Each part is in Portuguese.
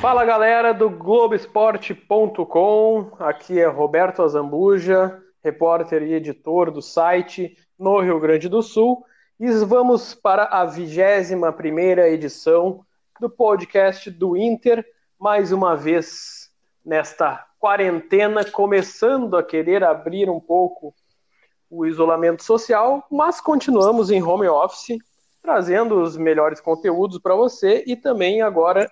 Fala galera do Globoesporte.com, aqui é Roberto Azambuja, repórter e editor do site no Rio Grande do Sul, e vamos para a 21 primeira edição do podcast do Inter, mais uma vez nesta quarentena, começando a querer abrir um pouco o isolamento social, mas continuamos em home office, trazendo os melhores conteúdos para você e também agora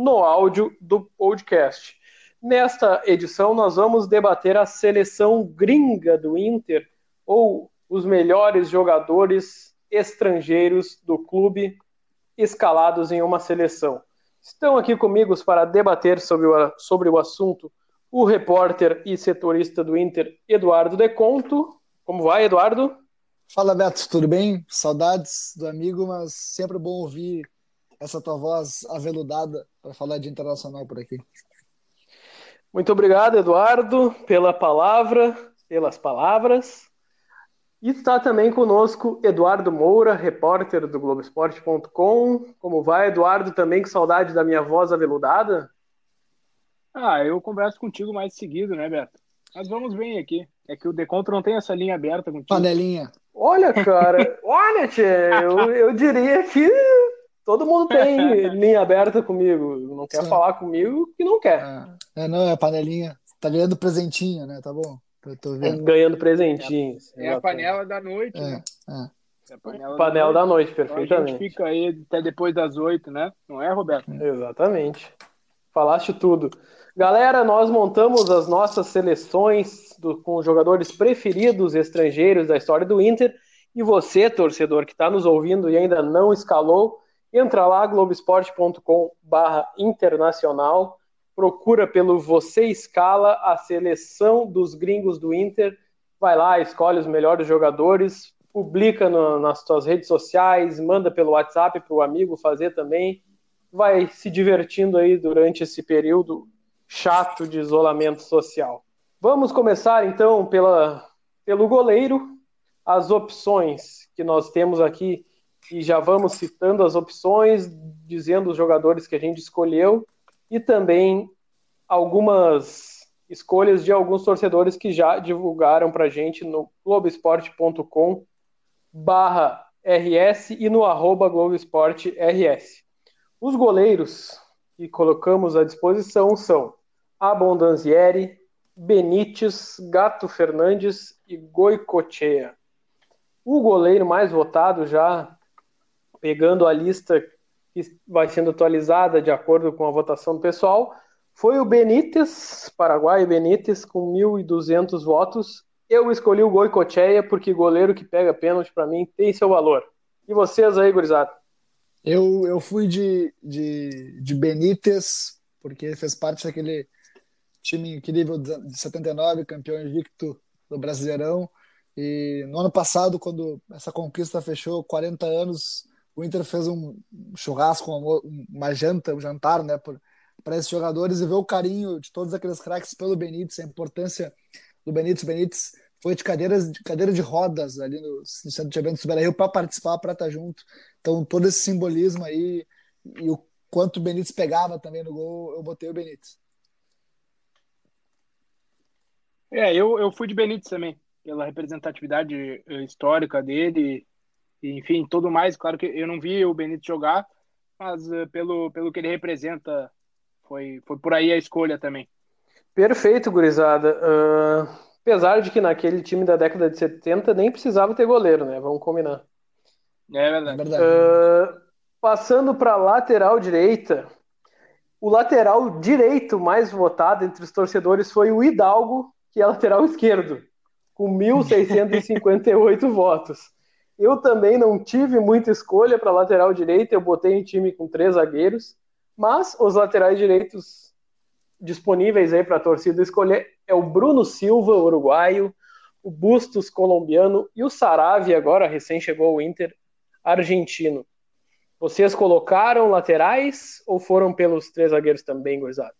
no áudio do podcast. Nesta edição, nós vamos debater a seleção gringa do Inter, ou os melhores jogadores estrangeiros do clube escalados em uma seleção. Estão aqui comigo para debater sobre o, sobre o assunto o repórter e setorista do Inter, Eduardo Deconto. Como vai, Eduardo? Fala, Beto, tudo bem? Saudades do amigo, mas sempre bom ouvir essa tua voz aveludada para falar de internacional por aqui. Muito obrigado, Eduardo, pela palavra, pelas palavras. E está também conosco Eduardo Moura, repórter do Globoesporte.com. Como vai, Eduardo? Também com saudade da minha voz aveludada? Ah, eu converso contigo mais seguido, né, Beto? Mas vamos bem aqui. É que o Decontro não tem essa linha aberta contigo. Panelinha. Olha, cara, olha, tchê, eu, eu diria que Todo mundo tem linha aberta comigo. Não quer Sim. falar comigo que não quer. É. é, não, é panelinha. Tá ganhando presentinho, né? Tá bom. Eu tô vendo. Ganhando presentinhos. É, é a panela da noite, é, né? É. é a panela, panela da, noite. da, noite, perfeitamente. Então a gente fica aí até depois das oito, né? Não é, Roberto? Exatamente. Falaste tudo. Galera, nós montamos as nossas seleções do, com jogadores preferidos estrangeiros da história do Inter. E você, torcedor que está nos ouvindo e ainda não escalou, Entra lá, globesport.com barra internacional, procura pelo Você Escala, a seleção dos gringos do Inter, vai lá, escolhe os melhores jogadores, publica no, nas suas redes sociais, manda pelo WhatsApp para o amigo fazer também, vai se divertindo aí durante esse período chato de isolamento social. Vamos começar então pela, pelo goleiro, as opções que nós temos aqui e já vamos citando as opções, dizendo os jogadores que a gente escolheu e também algumas escolhas de alguns torcedores que já divulgaram para a gente no globesport.com barra RS e no arroba RS. Os goleiros que colocamos à disposição são Abondanzieri, Benítez, Gato Fernandes e Goicochea. O goleiro mais votado já pegando a lista que vai sendo atualizada de acordo com a votação do pessoal, foi o Benítez, Paraguai Benítez, com 1.200 votos. Eu escolhi o Goicocheia porque goleiro que pega pênalti para mim tem seu valor. E vocês aí, gurizada? Eu, eu fui de, de, de Benítez, porque fez parte daquele time incrível de 79, campeão invicto do Brasileirão. E no ano passado, quando essa conquista fechou 40 anos, o Inter fez um churrasco, uma janta, um jantar, né, para esses jogadores e ver o carinho de todos aqueles craques pelo Benítez, a importância do Benítez. Benítez foi de cadeiras de cadeira de rodas ali no, no centro de eventos do Beira-Rio para participar, para estar junto. Então, todo esse simbolismo aí e o quanto o Benítez pegava também no gol, eu botei o Benítez. É, eu, eu fui de Benítez também, pela representatividade eh, histórica dele, enfim, tudo mais. Claro que eu não vi o Benito jogar, mas uh, pelo, pelo que ele representa, foi, foi por aí a escolha também. Perfeito, gurizada. Uh, apesar de que naquele time da década de 70 nem precisava ter goleiro, né? Vamos combinar. É verdade. Uh, passando para lateral direita, o lateral direito mais votado entre os torcedores foi o Hidalgo, que é lateral esquerdo, com 1.658 votos. Eu também não tive muita escolha para lateral direito, eu botei em time com três zagueiros, mas os laterais direitos disponíveis aí para a torcida escolher é o Bruno Silva, uruguaio, o Bustos, colombiano, e o Saravia, agora recém chegou ao Inter, argentino. Vocês colocaram laterais ou foram pelos três zagueiros também, gurizada?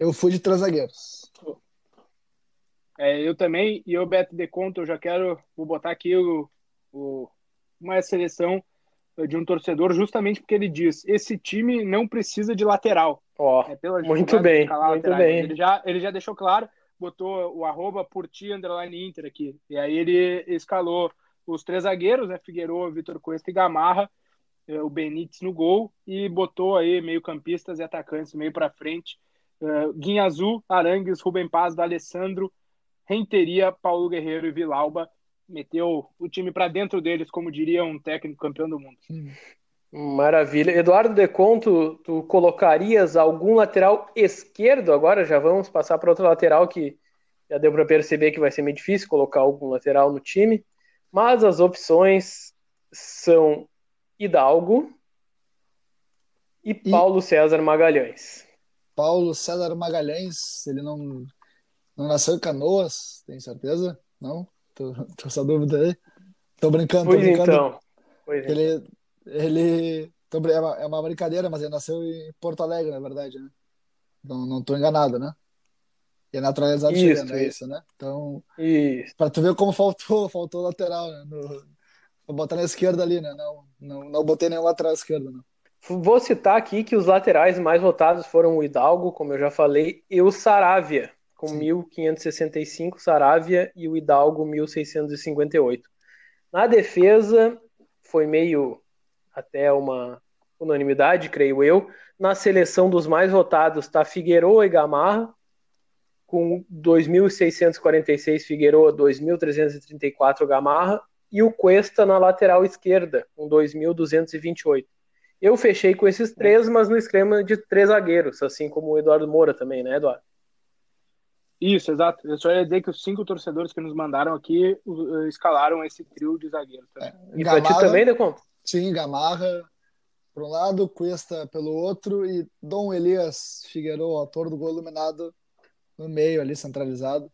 Eu fui de três zagueiros. É, eu também, e eu, Beto de Conto, eu já quero, vou botar aqui o, uma seleção de um torcedor justamente porque ele diz: esse time não precisa de lateral. Ó, oh, é muito bem, muito bem. Ele já, ele já deixou claro, botou o arroba por ti, underline Inter aqui. E aí ele escalou os três zagueiros, né? Figueiredo, Vitor Cuesta e Gamarra, eh, o Benítez no gol, e botou aí meio campistas e atacantes meio para frente. Uh, Guinha Azul, Arangues, Rubem Paz, Alessandro, Renteria, Paulo Guerreiro e Vilauba meteu o time para dentro deles, como diria um técnico campeão do mundo. Maravilha. Eduardo Deconto, tu colocarias algum lateral esquerdo agora? Já vamos passar para outro lateral que já deu para perceber que vai ser meio difícil colocar algum lateral no time. Mas as opções são Hidalgo e, e Paulo César Magalhães. Paulo César Magalhães, ele não, não nasceu em Canoas, tem certeza? Não? Tô, tô essa dúvida aí. Tô brincando, pois tô brincando. Então. Pois ele, então. ele é, uma, é uma brincadeira, mas ele nasceu em Porto Alegre, na verdade, né? Não, não tô enganado, né? E é naturalizado isso, é isso, né? Então, isso. pra tu ver como faltou, faltou lateral, né? No, vou botar na esquerda ali, né? Não, não, não botei nenhum lateral esquerdo, não. Vou citar aqui que os laterais mais votados foram o Hidalgo, como eu já falei, e o Saravia com Sim. 1565, Saravia e o Hidalgo 1658. Na defesa foi meio até uma unanimidade, creio eu. Na seleção dos mais votados está Figueiredo e Gamarra, com 2.646 Figueiredo, 2.334 Gamarra, e o Cuesta na lateral esquerda, com 2.228. Eu fechei com esses três, mas no esquema de três zagueiros, assim como o Eduardo Moura também, né, Eduardo? Isso, exato. Eu só ia dizer que os cinco torcedores que nos mandaram aqui uh, escalaram esse trio de zagueiros. É, e Gamarra, pra ti também, Decon? Sim, Gamarra por um lado, Cuesta pelo outro e Dom Elias Figueiredo, autor do gol iluminado no meio ali, centralizado,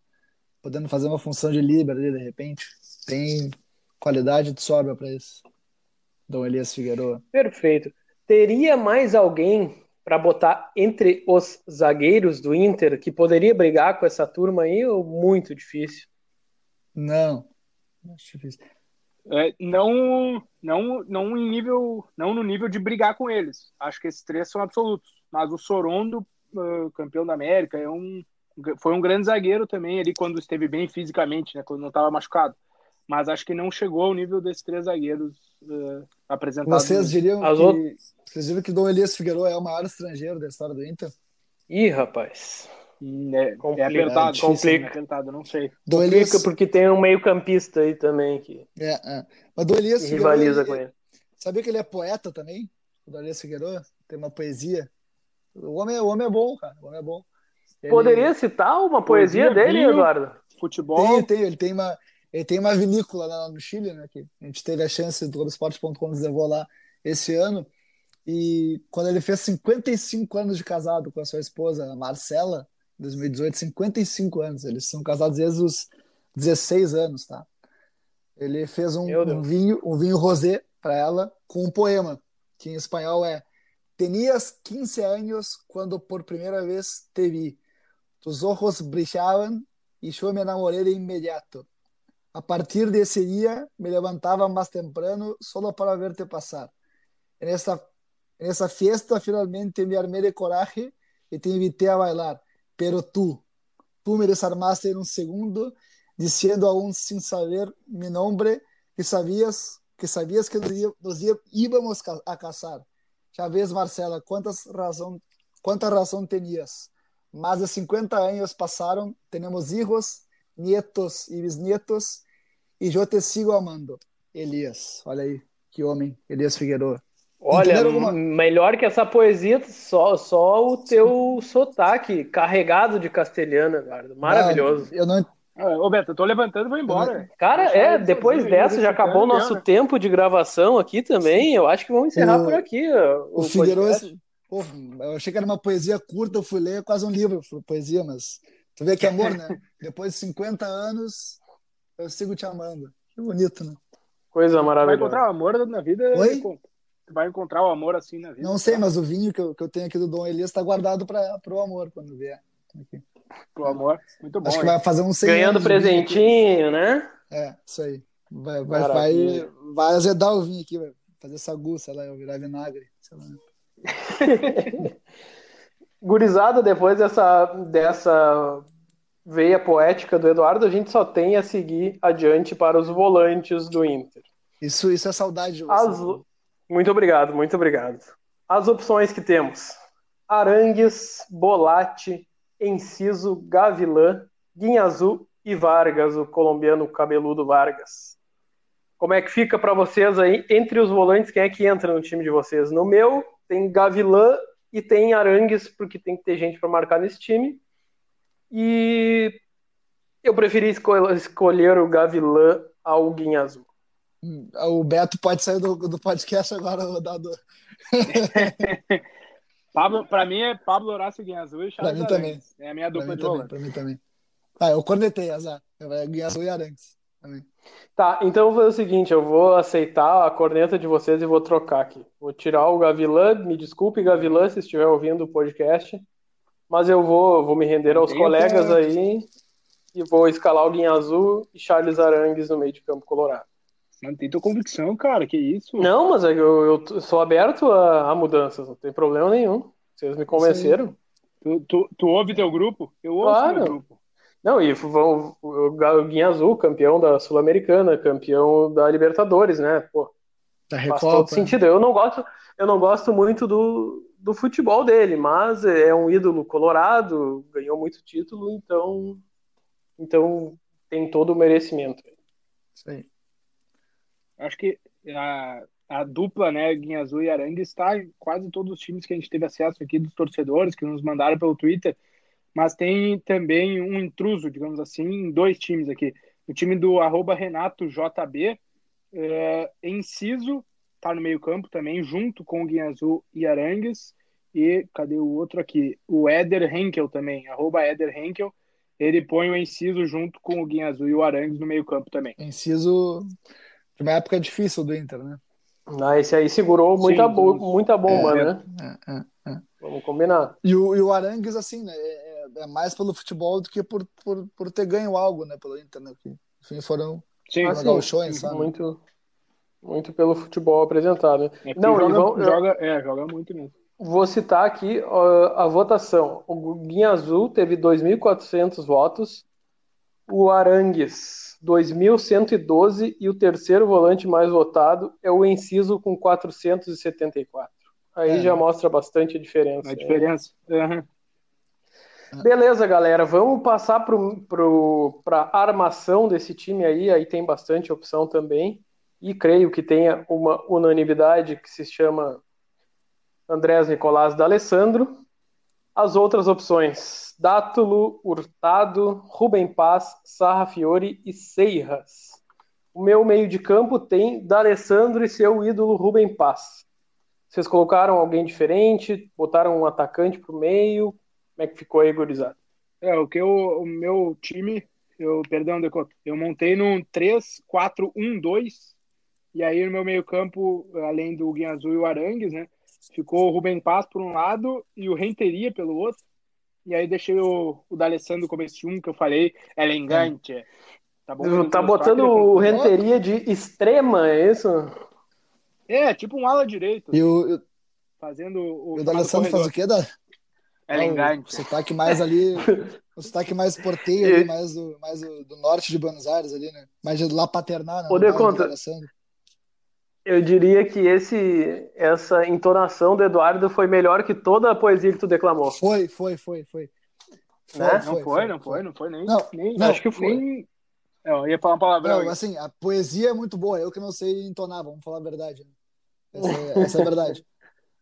podendo fazer uma função de líbero ali, de repente. Tem qualidade de sobra para isso. Dom Elias Figueiredo. Perfeito. Teria mais alguém para botar entre os zagueiros do Inter que poderia brigar com essa turma aí ou muito difícil? Não, acho difícil. É, não, não, não em nível, não no nível de brigar com eles. Acho que esses três são absolutos. Mas o Sorondo, uh, campeão da América, é um, foi um grande zagueiro também ali quando esteve bem fisicamente, né, quando não estava machucado. Mas acho que não chegou ao nível desses três zagueiros uh, apresentados. Vocês diriam As que outras... Vocês viram que Dom Elias Figueiredo é o maior estrangeiro da história do Inter? Ih, rapaz. Hum, é, é apertado, é complica. É apertado, não sei. Dom complica Elias... porque tem um meio campista aí também que é, é. Mas Dom Elias rivaliza ele, com ele. Sabia que ele é poeta também? O Dom Elias Figueiredo tem uma poesia. O homem, é, o homem é bom, cara. O homem é bom. Ele... Poderia citar uma poesia, poesia dele, Eduardo? Futebol. Tem, tem. Ele tem uma, ele tem uma vinícola lá no Chile, né? Que a gente teve a chance do Globoesporte.com nos levou lá esse ano. E quando ele fez 55 anos de casado com a sua esposa, Marcela, em 2018, 55 anos. Eles são casados desde os 16 anos, tá? Ele fez um, um vinho, um vinho rosé para ela com um poema, que em espanhol é Tenías 15 anos quando por primeira vez te vi. Tus ojos brillaban y yo me enamoré de inmediato. A partir de ese día me levantaba más temprano solo para verte pasar. En esta En esa fiesta finalmente me armé de coraje y te invité a bailar, pero tú, tú me desarmaste en un segundo, diciendo aún sin saber mi nombre que sabías que sabías que nos íbamos a casar. Já ves, Marcela, quantas razão, quanta razão tenías. Mais de 50 anos passaram, temos hijos, nietos e bisnietos, e eu te sigo amando. Elias, olha aí, que homem, Elias Figueiredo. Olha, alguma... melhor que essa poesia, só, só o teu sotaque carregado de castelhano, Eduardo. Maravilhoso. Não, eu não, Ô, Beto, eu tô levantando e vou embora. Cara, é, depois dessa já acabou o nosso né? tempo de gravação aqui também. Eu acho que vamos encerrar o, por aqui. O, o Figueiredo, pô, eu achei que era uma poesia curta, eu fui ler quase um livro, poesia, mas tu vê que amor, né? depois de 50 anos, eu sigo te amando. Que bonito, né? Coisa maravilhosa. Vai encontrar o amor na vida. Oi? Tu vai encontrar o amor assim na vida. Não sei, mas o vinho que eu, que eu tenho aqui do Dom Elias está guardado para o amor quando vier. Aqui. Pro amor. Muito bom. Acho que vai fazer um Ganhando presentinho, né? É, isso aí. Vai, vai, vai, vai azedar o vinho aqui, vai fazer sagu, sei lá, virar vinagre, sei lá. Gurizada, depois dessa, dessa veia poética do Eduardo, a gente só tem a seguir adiante para os volantes do Inter. Isso, isso é saudade. As... Muito obrigado, muito obrigado. As opções que temos: Arangues, Bolate, Enciso, Gavilã, Guinha Azul e Vargas, o colombiano cabeludo Vargas. Como é que fica para vocês aí? Entre os volantes, quem é que entra no time de vocês? No meu, tem Gavilã e tem Arangues, porque tem que ter gente para marcar nesse time. E eu preferi escolher o Gavilã ao Guinha Azul. Hum, o Beto pode sair do, do podcast agora, rodado. Pablo, pra mim é Pablo Horácio Guinhazul e Charles Pra mim também. É a minha dupla de. Pra mim também. Ah, eu cornetei, azar. Guinhazul e Arangues. Também. Tá, então eu vou fazer o seguinte, eu vou aceitar a corneta de vocês e vou trocar aqui. Vou tirar o Gavilã, me desculpe, Gavilã, se estiver ouvindo o podcast, mas eu vou, vou me render aos colegas aí e vou escalar o Guinha Azul e Charles Arangues no meio de campo colorado. Mantém tua convicção, cara, que isso? Não, mas é eu, eu sou aberto a, a, mudanças, não tem problema nenhum. Vocês me convenceram. Tu, tu, tu, ouve teu grupo? Eu ouço claro. meu grupo. Não, e vão, o Guinha Azul, campeão da Sul-Americana, campeão da Libertadores, né? Pô, da Recopa, faz todo sentido. Eu não gosto, eu não gosto muito do, do futebol dele, mas é um ídolo colorado, ganhou muito título, então, então tem todo o merecimento. Isso aí. Acho que a, a dupla, né, Guinha Azul e Arangue, está em quase todos os times que a gente teve acesso aqui dos torcedores que nos mandaram pelo Twitter, mas tem também um intruso, digamos assim, em dois times aqui. O time do arroba Renato JB, é, Enciso, está no meio campo também, junto com o Guinha Azul e Arangues, e cadê o outro aqui? O Éder Henkel também, arroba Henkel, ele põe o Enciso junto com o Guinha Azul e o Arangues no meio campo também. Enciso uma época difícil do Inter, né? Ah, esse aí segurou muita, Sim, bo muita bomba, é, né? É, é, é, Vamos combinar. E o, e o Arangues, assim, né? É, é, mais pelo futebol do que por, por, por ter ganho algo, né? Pelo Inter, né? Que, enfim, foram Sim, assim, shows, sabe? Muito, muito pelo futebol apresentado. Né? É Não, joga, vão, joga, é, joga muito mesmo. Vou citar aqui uh, a votação. O Guinha Azul teve 2.400 votos. O Arangues 2.112 e o terceiro volante mais votado é o Enciso com 474. Aí é. já mostra bastante a diferença. A diferença. Uhum. Beleza, galera. Vamos passar para a armação desse time aí. Aí tem bastante opção também. E creio que tenha uma unanimidade que se chama Andrés Nicolás D'Alessandro. As outras opções: Dátulo, Hurtado, Rubem Paz, Sarra Fiore e Seiras. O meu meio de campo tem D'Alessandro e seu ídolo Rubem Paz. Vocês colocaram alguém diferente? Botaram um atacante pro meio? Como é que ficou aí, gurizada? É, o que eu, o meu time, eu, perdão, eu montei num 3-4-1-2, e aí no meu meio campo, além do Guinha Azul e o Arangues, né, Ficou o Rubem Paz por um lado e o Renteria pelo outro. E aí deixei o, o D'Alessandro como esse um que eu falei, elegante. É. Tá, bom, tá botando o Renteria de extrema, é isso? É, tipo um ala direito. E o, fazendo o. E o D'Alessandro faz o quê, da? Elegante. Ah, o sotaque mais ali. o sotaque mais porteiro, ali, mais, do, mais do, do, norte de Buenos Aires ali, né? Mais de lá paternar, né? De conta. Eu diria que esse, essa entonação do Eduardo foi melhor que toda a poesia que tu declamou. Foi, foi, foi, foi. Né? Foi, não foi, foi, não foi, não foi nem. Não, nem não, acho que foi. Nem... Eu ia falar uma palavra. Não, assim, a poesia é muito boa, eu que não sei entonar, vamos falar a verdade. Né? Essa, é, essa é a verdade.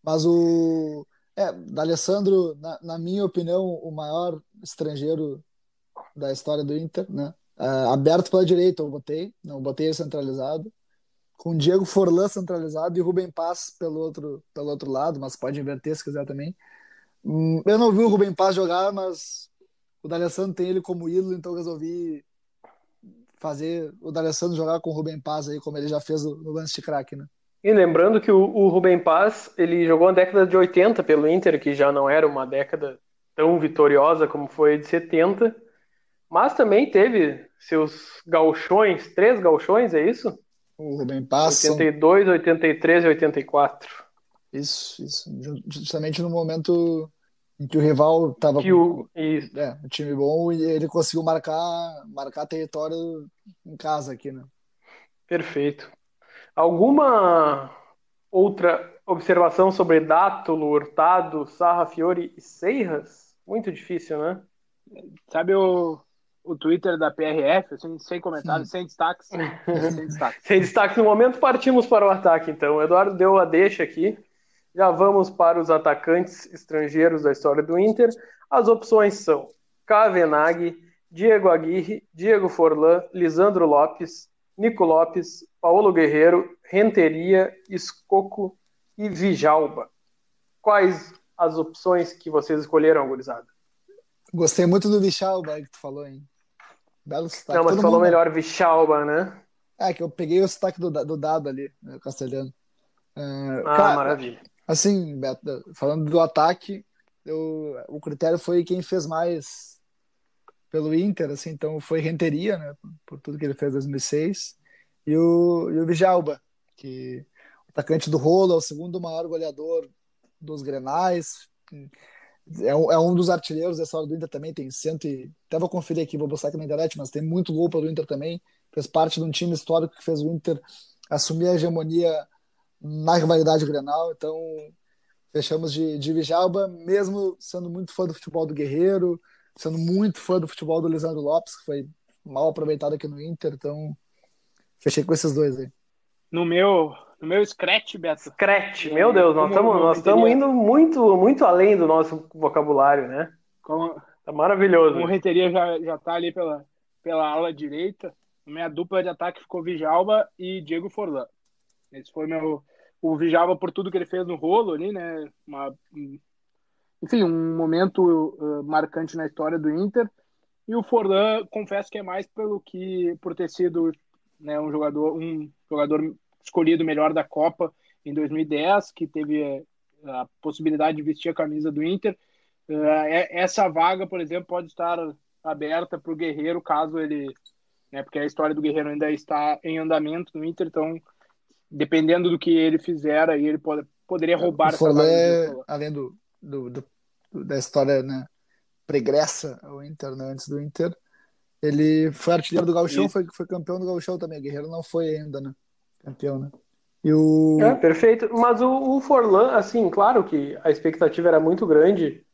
Mas o. É, D'Alessandro, na, na minha opinião, o maior estrangeiro da história do Inter, né? Uh, aberto pela direita, eu botei, não botei ele centralizado. Com Diego Forlan centralizado e Rubem Paz pelo outro, pelo outro lado, mas pode inverter se quiser também. Hum, eu não vi o Rubem Paz jogar, mas o D'Alessandro tem ele como ídolo, então resolvi fazer o D'Alessandro jogar com o Rubem Paz aí, como ele já fez no lance de craque, né? E lembrando que o, o Rubem Paz, ele jogou na década de 80 pelo Inter, que já não era uma década tão vitoriosa como foi a de 70, mas também teve seus galchões, três galchões, é isso? O Rubem Paz. 82, 83 e 84. Isso, isso. Justamente no momento em que o rival estava com o, é, um time bom e ele conseguiu marcar, marcar território em casa aqui, né? Perfeito. Alguma outra observação sobre Dátulo, Hurtado, Sarra, Fiore e Seiras? Muito difícil, né? Sabe o, o Twitter da PRF, assim, sem comentários, sem destaques. sem destaques. sem destaques no momento, partimos para o ataque, então. O Eduardo deu a deixa aqui. Já vamos para os atacantes estrangeiros da história do Inter. As opções são Kavenag, Diego Aguirre, Diego Forlan, Lisandro Lopes, Nico Lopes, Paulo Guerreiro, Renteria, Escoco e Vijalba. Quais as opções que vocês escolheram, gurizada? Gostei muito do Vichalba que tu falou, hein? Belo sotaque. Não, mas tu falou melhor Vichalba, né? É, que eu peguei o sotaque do, do dado ali, né, castelhano. Uh, ah, cara, maravilha. Assim, Beto, falando do ataque, eu, o critério foi quem fez mais pelo Inter, assim, então foi Renteria, né, por tudo que ele fez em 2006, e o, e o Vijalba, que o atacante do Rolo, é o segundo maior goleador dos Grenais, é um, é um dos artilheiros dessa hora do Inter também, tem cento e... até vou conferir aqui, vou buscar aqui na internet, mas tem muito gol pelo Inter também, fez parte de um time histórico que fez o Inter assumir a hegemonia na rivalidade Grenal, então fechamos de, de Vijalba, mesmo sendo muito fã do futebol do Guerreiro, sendo muito fã do futebol do Lisandro Lopes, que foi mal aproveitado aqui no Inter, então fechei com esses dois aí. No meu, no meu scratch, Beto. Scratch, meu Deus, nós estamos nós estamos indo muito muito além do nosso vocabulário, né? Como, tá maravilhoso. O Renteria já já tá ali pela pela ala direita. Minha dupla de ataque ficou Vijalba e Diego Forlan. Esse foi meu o Vijalba por tudo que ele fez no rolo ali, né? Uma, enfim, um momento uh, marcante na história do Inter. E o Forlan, confesso que é mais pelo que por ter sido né, um jogador um jogador escolhido melhor da Copa em 2010, que teve eh, a possibilidade de vestir a camisa do Inter. Uh, essa vaga, por exemplo, pode estar aberta para o Guerreiro caso ele, né, porque a história do Guerreiro ainda está em andamento no Inter, então dependendo do que ele fizer, aí ele pode, poderia roubar o essa vaga. além do, do, do, da história né, pregressa ao Inter, né, antes do Inter. Ele foi artilheiro do Gauchão, foi, foi campeão do Gauchão também. Guerreiro não foi ainda, né? Campeão, né? E o... É, perfeito. Mas o, o Forlan, assim, claro que a expectativa era muito grande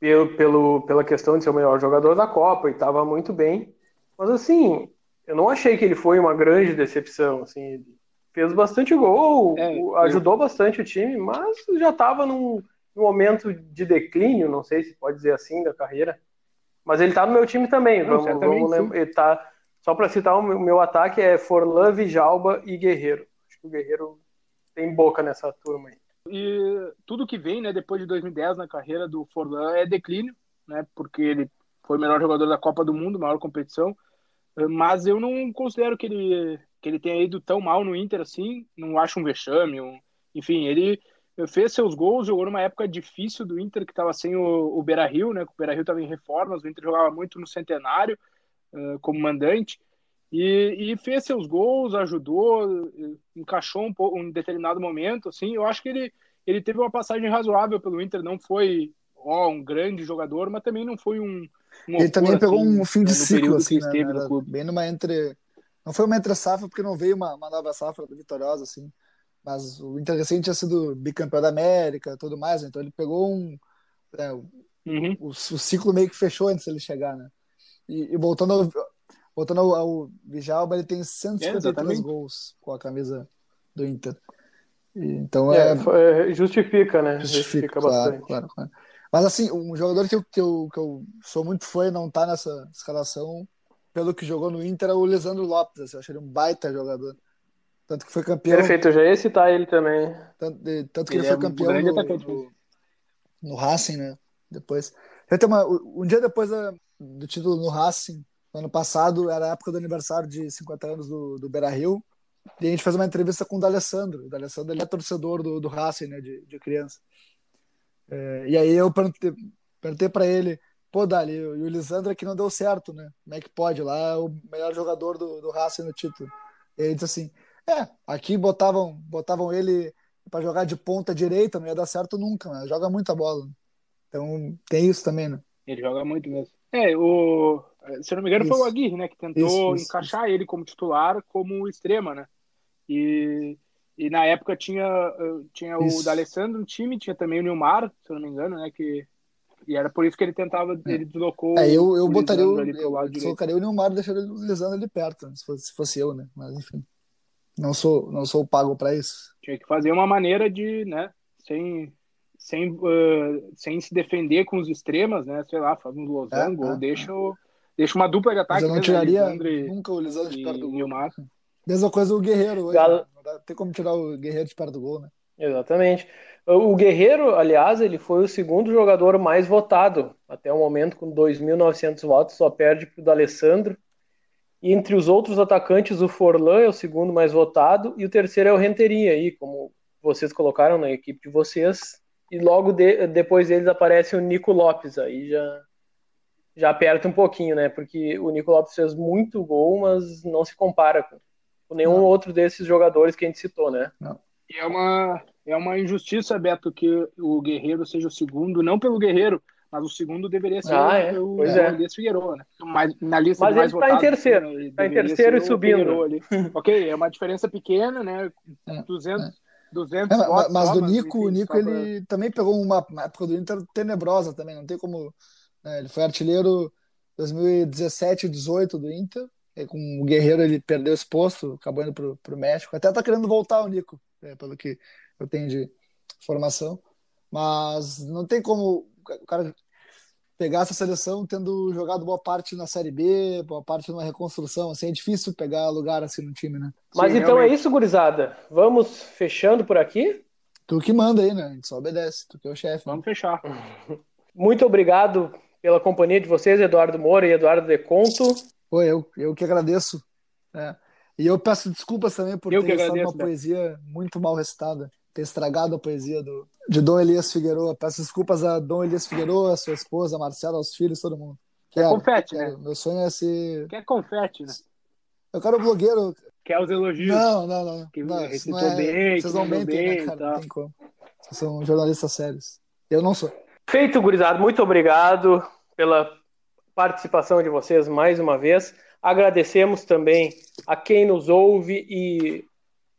pelo, pelo, pela questão de ser o melhor jogador da Copa e estava muito bem. Mas, assim, eu não achei que ele foi uma grande decepção. Assim, fez bastante gol, é, ajudou eu... bastante o time, mas já estava num um momento de declínio, não sei se pode dizer assim, da carreira. Mas ele tá no meu time também. Não, vamos, vamos lembrar, ele tá, só para citar o meu, meu, ataque é Forlan, Vijalba e Guerreiro. Acho que o Guerreiro tem boca nessa turma aí. E tudo que vem, né, depois de 2010 na carreira do Forlan é declínio, né, porque ele foi o melhor jogador da Copa do Mundo, maior competição. Mas eu não considero que ele que ele tenha ido tão mal no Inter assim. Não acho um vexame. Um... Enfim, ele fez seus gols, jogou numa época difícil do Inter, que estava sem o, o Beira Rio, né? O Beira Rio estava em reformas, o Inter jogava muito no centenário uh, como mandante. E, e, fez seus gols, ajudou, encaixou um, pouco, um determinado momento. Assim, eu acho que ele, ele teve uma passagem razoável pelo Inter, não foi ó, um grande jogador, mas também não foi um. um ele também assim, pegou um fim de ciclo, assim, né? bem numa entre. Não foi uma entre safra, porque não veio uma, uma nova safra vitoriosa, assim. Mas o Inter recente tinha sido bicampeão da América tudo mais, então ele pegou um. É, uhum. o, o, ciclo meio que fechou antes dele chegar, né? E, e voltando ao, voltando ao, ao Vijalba, ele tem 153 é, gols com a camisa do Inter. E, então é, é, Justifica, né? Justifica, justifica claro, bastante. Claro, claro. Mas assim, um jogador que eu, que eu, que eu sou muito fã e não tá nessa escalação, pelo que jogou no Inter, é o Lisandro Lopes. Assim, eu achei ele um baita jogador. Tanto que foi campeão. Perfeito, eu já ia citar ele também. Tanto, tanto que ele, ele foi é campeão no, no, no, Racing, né? Depois. Uma, um dia depois da, do título no Racing, ano passado, era a época do aniversário de 50 anos do, do Beira Rio. E a gente fez uma entrevista com o D'Alessandro. O D'Alessandro ele é torcedor do, do Racing, né, de, de criança. É, e aí eu perguntei, para ele, pô, Dali, e o Lisandro aqui não deu certo, né? Como é que pode? Lá é o melhor jogador do, do Racing no título. E ele disse assim, é, aqui botavam, botavam ele para jogar de ponta direita, não ia dar certo nunca, né? Joga muita bola. Então tem isso também, né? Ele joga muito mesmo. É, o, se eu não me engano, isso. foi o Aguirre, né, que tentou isso, encaixar isso. ele como titular, como extrema, né? E, e na época tinha, eh, tinha o D'Alessandro no time, tinha também o Nilmar, se eu não me engano, né? Que, e era por isso que ele tentava, é. ele deslocou. É, eu, eu botaria o, ali pro lado eu colocaria o Nilmar e deixaria o Lisandro ali perto, se fosse, se fosse eu, né? Mas enfim. Não sou, não sou pago para isso. Tinha que fazer uma maneira de, né, sem, sem, uh, sem se defender com os extremas, né? Sei lá, faz um losango, é, ou é, deixa, é. deixa uma dupla de ataque. Mas eu não tiraria nunca o Lisandro de perto do gol. Mesma coisa o Guerreiro hoje. Gal... Né? Tem como tirar o Guerreiro de perto do gol, né? Exatamente. O Guerreiro, aliás, ele foi o segundo jogador mais votado até o momento, com 2.900 votos, só perde para o D'Alessandro. E entre os outros atacantes, o Forlan é o segundo mais votado e o terceiro é o Renteria, aí, como vocês colocaram na equipe de vocês. E logo de, depois deles aparece o Nico Lopes, aí já, já aperta um pouquinho, né? Porque o Nico Lopes fez muito gol, mas não se compara com, com nenhum não. outro desses jogadores que a gente citou, né? Não. É uma, é uma injustiça, Beto, que o Guerreiro seja o segundo, não pelo Guerreiro, mas o segundo deveria ser ah, é. o, pois o é. Elias Figueiredo, né? Mas na lista mas mais ele está em terceiro, está em terceiro e subindo. Ok, é uma diferença pequena, né? 200, é. 200 é, votos. Mas do Nico, o Nico ele também pegou uma, uma época do Inter tenebrosa também, não tem como. Né? Ele foi artilheiro 2017 18 do Inter. com o Guerreiro ele perdeu esse posto, acabou indo pro, pro México. Até tá querendo voltar o Nico, né? pelo que eu tenho de formação. Mas não tem como o cara pegar essa seleção tendo jogado boa parte na Série B, boa parte numa reconstrução. Assim, é difícil pegar lugar assim no time, né? Mas Sim, então é realmente. é isso, gurizada. Vamos fechando por aqui? Tu que manda aí, né? A gente só obedece. Tu que é o chefe. Né? Vamos né? fechar. Muito obrigado pela companhia de vocês, Eduardo Moura e Eduardo Deconto. Oi, eu, eu que agradeço. É. E eu peço desculpas também por eu ter agradeço, uma né? poesia muito mal recitada ter estragado a poesia do, de Dom Elias Figueroa. Peço desculpas a Dom Elias Figueroa, sua esposa, a Marcela, aos filhos, todo mundo. Quero, confete, quero. né? Meu sonho é ser. Quer confete, né? Eu quero blogueiro. Quer os elogios? Não, não, não. Que não, não é... bem, Vocês vão bem, né, cara? Não tem como. Vocês são jornalistas sérios. Eu não sou. Feito, gurizado. Muito obrigado pela participação de vocês mais uma vez. Agradecemos também a quem nos ouve e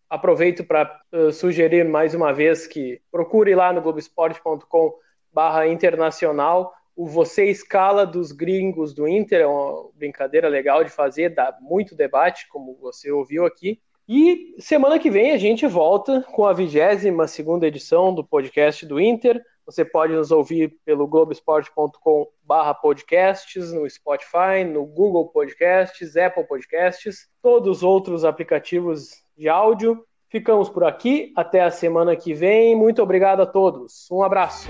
aproveito para uh, sugerir mais uma vez que procure lá no globesport.com barra internacional o Você Escala dos Gringos do Inter, é uma brincadeira legal de fazer, dá muito debate, como você ouviu aqui. E semana que vem a gente volta com a 22 segunda edição do podcast do Inter. Você pode nos ouvir pelo globesport.com barra podcasts, no Spotify, no Google Podcasts, Apple Podcasts, todos os outros aplicativos de áudio. Ficamos por aqui, até a semana que vem. Muito obrigado a todos. Um abraço.